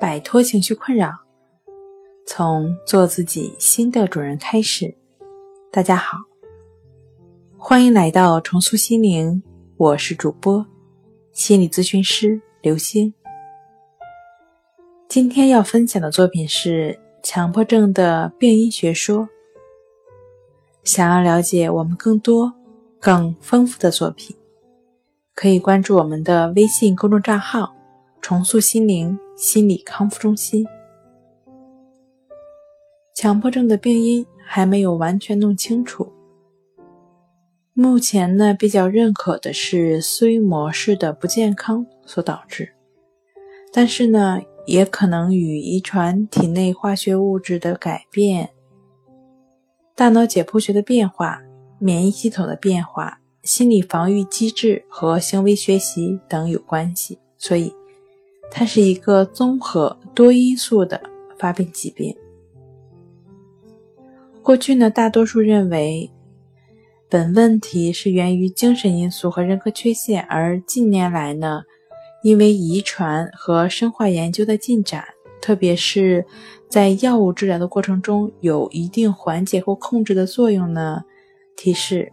摆脱情绪困扰，从做自己新的主人开始。大家好，欢迎来到重塑心灵，我是主播心理咨询师刘星。今天要分享的作品是强迫症的病因学说。想要了解我们更多、更丰富的作品，可以关注我们的微信公众账号“重塑心灵”。心理康复中心，强迫症的病因还没有完全弄清楚。目前呢，比较认可的是思维模式的不健康所导致，但是呢，也可能与遗传、体内化学物质的改变、大脑解剖学的变化、免疫系统的变化、心理防御机制和行为学习等有关系，所以。它是一个综合多因素的发病疾病。过去呢，大多数认为本问题是源于精神因素和人格缺陷，而近年来呢，因为遗传和生化研究的进展，特别是在药物治疗的过程中有一定缓解或控制的作用呢，提示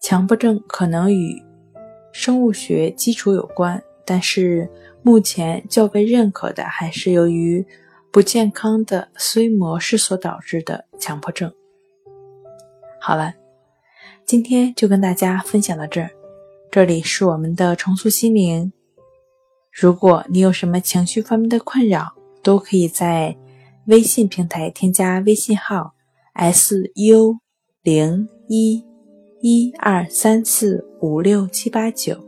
强迫症可能与生物学基础有关。但是目前较为认可的还是由于不健康的思维模式所导致的强迫症。好了，今天就跟大家分享到这儿。这里是我们的重塑心灵。如果你有什么情绪方面的困扰，都可以在微信平台添加微信号 s u 零一一二三四五六七八九。